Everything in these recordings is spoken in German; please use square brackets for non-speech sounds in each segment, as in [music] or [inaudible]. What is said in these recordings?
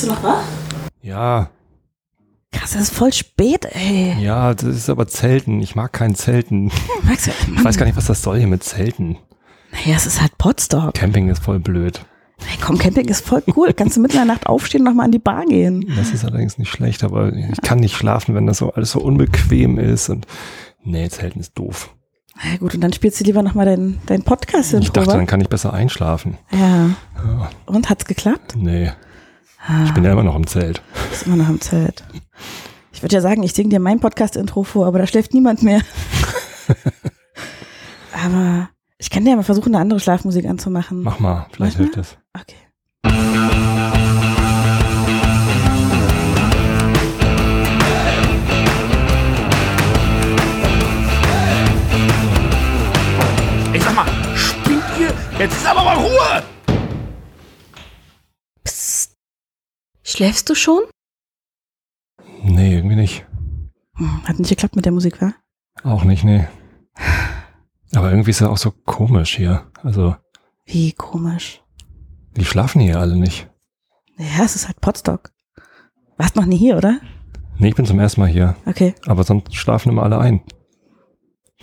Bist du noch wach? Ja, Krass, es ist voll spät, ey. ja, das ist aber Zelten. Ich mag kein Zelten. [laughs] Magst du, Ich weiß gar nicht, was das soll hier mit Zelten. Naja, es ist halt Potsdok. Camping ist voll blöd. Hey, komm, Camping ist voll cool. Kannst du mitten in der Nacht aufstehen und nochmal an die Bar gehen. Das ist allerdings nicht schlecht, aber ich kann nicht schlafen, wenn das so alles so unbequem ist und nee, Zelten ist doof. Na ja, gut, und dann spielst du lieber nochmal deinen dein podcast Ich dachte, dann kann ich besser einschlafen. Ja. Ja, Und hat's geklappt? nee, Ah, ich bin ja immer noch im Zelt. ist immer noch im Zelt. Ich würde ja sagen, ich singe dir mein Podcast-Intro vor, aber da schläft niemand mehr. [laughs] aber ich kann dir ja mal versuchen, eine andere Schlafmusik anzumachen. Mach mal, vielleicht Mach hilft das. Okay. Ich sag mal, spinnt ihr? Jetzt ist aber mal Ruhe! Schläfst du schon? Nee, irgendwie nicht. Hm, Hat nicht geklappt mit der Musik, wa? Auch nicht, nee. Aber irgendwie ist es auch so komisch hier. Also, Wie komisch. die schlafen hier alle nicht. Ja, es ist halt Potstock. Warst noch nie hier, oder? Nee, ich bin zum ersten Mal hier. Okay. Aber sonst schlafen immer alle ein.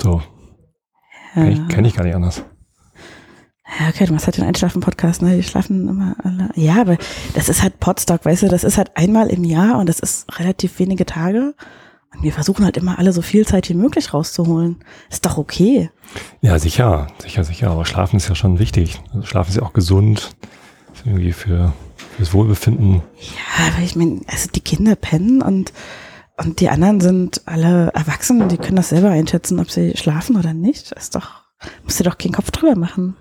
So, Ja. kenn ich, kenn ich gar nicht anders. Ja, okay, du machst halt den Einschlafen-Podcast, ne? Die schlafen immer alle. Ja, aber das ist halt Podstock, weißt du, das ist halt einmal im Jahr und das ist relativ wenige Tage. Und wir versuchen halt immer alle so viel Zeit wie möglich rauszuholen. Ist doch okay. Ja, sicher, sicher, sicher. Aber Schlafen ist ja schon wichtig. Also Schlafen ist ja auch gesund. Ist irgendwie für fürs Wohlbefinden. Ja, aber ich meine, also die Kinder pennen und, und die anderen sind alle erwachsen, die können das selber einschätzen, ob sie schlafen oder nicht. Ist doch, musst du doch keinen Kopf drüber machen.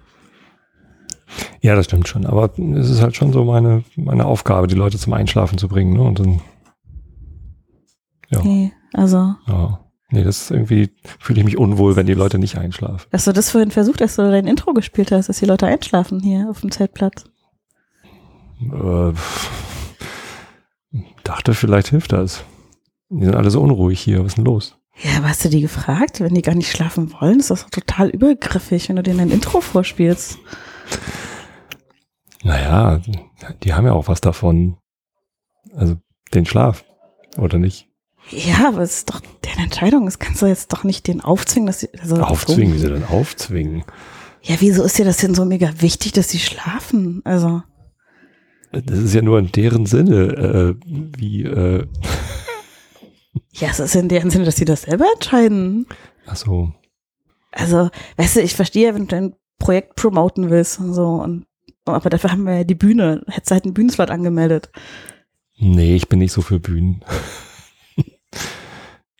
Ja, das stimmt schon. Aber es ist halt schon so meine, meine Aufgabe, die Leute zum Einschlafen zu bringen. Ne? Und dann, ja, Nee, also, ja. Nee, das ist irgendwie, fühle ich mich unwohl, wenn die Leute nicht einschlafen. dass du das vorhin versucht, dass du dein Intro gespielt hast, dass die Leute einschlafen hier auf dem Zeltplatz. Äh, dachte, vielleicht hilft das. Die sind alle so unruhig hier. Was ist denn los? Ja, aber hast du die gefragt? Wenn die gar nicht schlafen wollen, ist das doch total übergriffig, wenn du denen ein Intro vorspielst. Naja, die haben ja auch was davon. Also den Schlaf, oder nicht? Ja, aber es ist doch deren Entscheidung. Das kannst du jetzt doch nicht denen aufzwingen, dass sie. Also Aufzwingen, wie sie denn aufzwingen? Ja, wieso ist dir das denn so mega wichtig, dass sie schlafen? Also. Das ist ja nur in deren Sinne, äh, wie, äh, [laughs] Ja, es ist in deren Sinne, dass sie das selber entscheiden. ach so. Also, weißt du, ich verstehe, wenn du dein Projekt promoten willst und so. Und, aber dafür haben wir ja die Bühne. Hättest du halt einen Bühnenslot angemeldet. Nee, ich bin nicht so für Bühnen.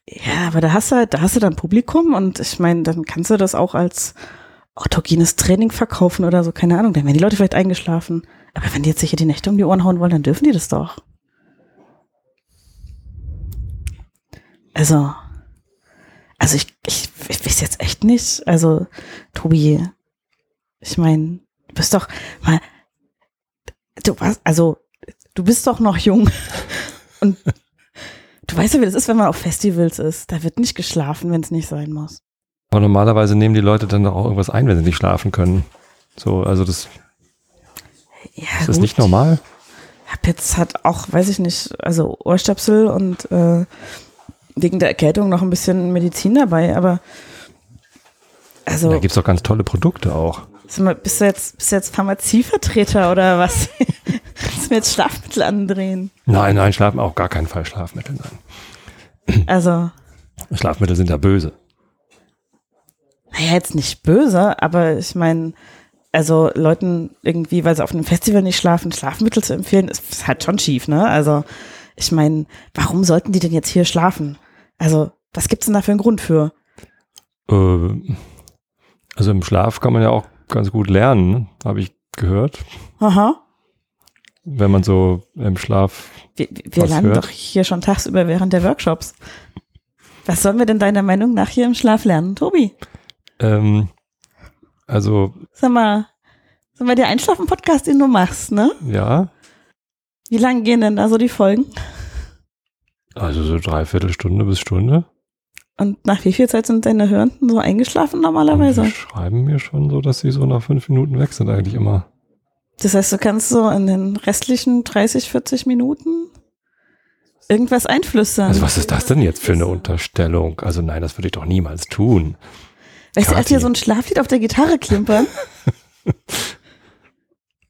Ja, aber da hast du halt, da hast du dann Publikum und ich meine, dann kannst du das auch als autogenes Training verkaufen oder so, keine Ahnung. Dann werden die Leute vielleicht eingeschlafen. Aber wenn die jetzt sicher die Nächte um die Ohren hauen wollen, dann dürfen die das doch. Also, also ich, ich, ich weiß jetzt echt nicht. Also, Tobi, ich meine, bist doch mal, du warst, also, du bist doch noch jung [laughs] und du weißt ja, wie das ist, wenn man auf Festivals ist. Da wird nicht geschlafen, wenn es nicht sein muss. Aber normalerweise nehmen die Leute dann doch auch irgendwas ein, wenn sie nicht schlafen können. So, also das, Ja, ist das gut. nicht normal? Hab jetzt hat auch, weiß ich nicht, also Ohrstöpsel und äh, wegen der Erkältung noch ein bisschen Medizin dabei, aber also Da gibt's doch ganz tolle Produkte auch. Bist du jetzt, bist du jetzt Pharmazievertreter oder was? [laughs] Kannst du mir jetzt Schlafmittel andrehen? Nein, nein, Schlafen auch gar keinen Fall Schlafmittel. Nein. Also, Schlafmittel sind ja böse. naja, jetzt nicht böse, aber ich meine, also Leuten irgendwie, weil sie auf einem Festival nicht schlafen, Schlafmittel zu empfehlen, ist, ist halt schon schief, ne? Also, ich meine, warum sollten die denn jetzt hier schlafen? Also, was gibt's denn da für einen Grund für? Äh, also im Schlaf kann man ja auch ganz gut lernen, ne? habe ich gehört. Aha. Wenn man so im Schlaf Wir, wir lernen hört? doch hier schon tagsüber während der Workshops. Was sollen wir denn deiner Meinung nach hier im Schlaf lernen, Tobi? Ähm, also, Sag mal, sag mal, der Einschlafen-Podcast, den du machst, ne? ja, Wie lange gehen denn da so die Folgen? also so dreiviertel Stunde bis Stunde. Und nach wie viel Zeit sind deine Hörenden so eingeschlafen normalerweise? die schreiben mir schon so, dass sie so nach fünf Minuten weg sind eigentlich immer. Das heißt, du kannst so in den restlichen 30, 40 Minuten irgendwas einflüstern. Also was ist das denn jetzt für eine Unterstellung? Also nein, das würde ich doch niemals tun. weißt du, er hat hier so ein Schlaflied auf der Gitarre klimpern. [laughs]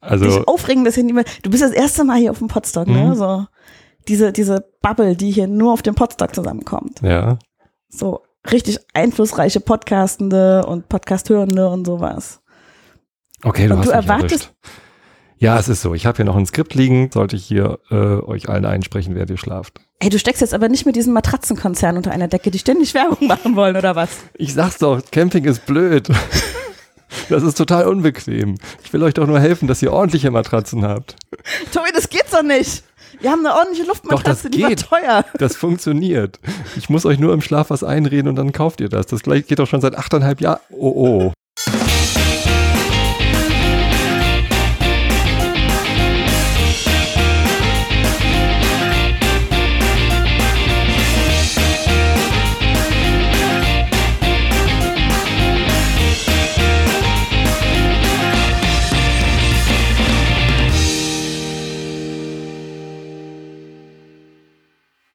Also Dich aufregen, dass hier niemand. Du bist das erste Mal hier auf dem Podstock, ne? Mhm. So diese, diese Bubble, die hier nur auf dem Podstock zusammenkommt. ja, So richtig einflussreiche Podcastende und Podcasthörende und sowas. okay, du Und hast du erwartest- erwischt. Ja, es ist so. Ich habe hier noch ein Skript liegen. Sollte ich hier äh, euch allen einsprechen, während ihr schlaft. Ey, du steckst jetzt aber nicht mit diesem Matratzenkonzern unter einer Decke, die ständig Werbung machen wollen, oder was? Ich sag's doch, Camping ist blöd. [laughs] Das ist total unbequem. Ich will euch doch nur helfen, dass ihr ordentliche Matratzen habt. Tobi, das geht so nicht. Wir haben eine ordentliche Luftmatratze, das die war geht. teuer. Das funktioniert. Ich muss euch nur im Schlaf was einreden und dann kauft ihr das. Das geht doch schon seit achteinhalb Jahren. Oh, oh.